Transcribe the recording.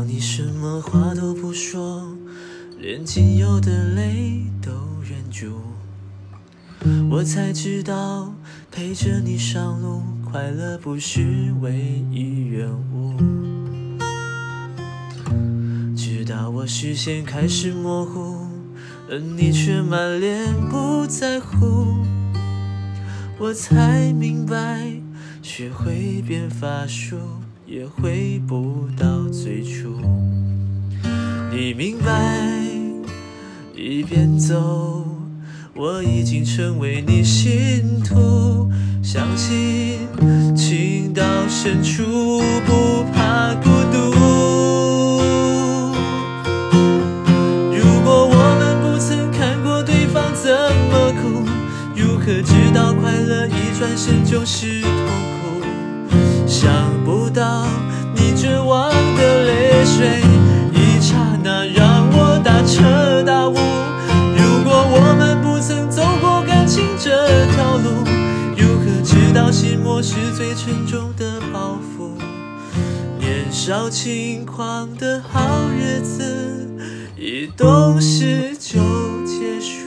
当你什么话都不说，连仅有的泪都忍住，我才知道陪着你上路，快乐不是唯一任务。直到我视线开始模糊，而你却满脸不在乎，我才明白，学会变法术。也回不到最初。你明白，一边走，我已经成为你信徒。相信情到深处不怕孤独。如果我们不曾看过对方怎么哭，如何知道快乐一转身就是痛苦？想你绝望的泪水，一刹那让我大彻大悟。如果我们不曾走过感情这条路，如何知道寂寞是最沉重的包袱？年少轻狂的好日子，一懂事就结束。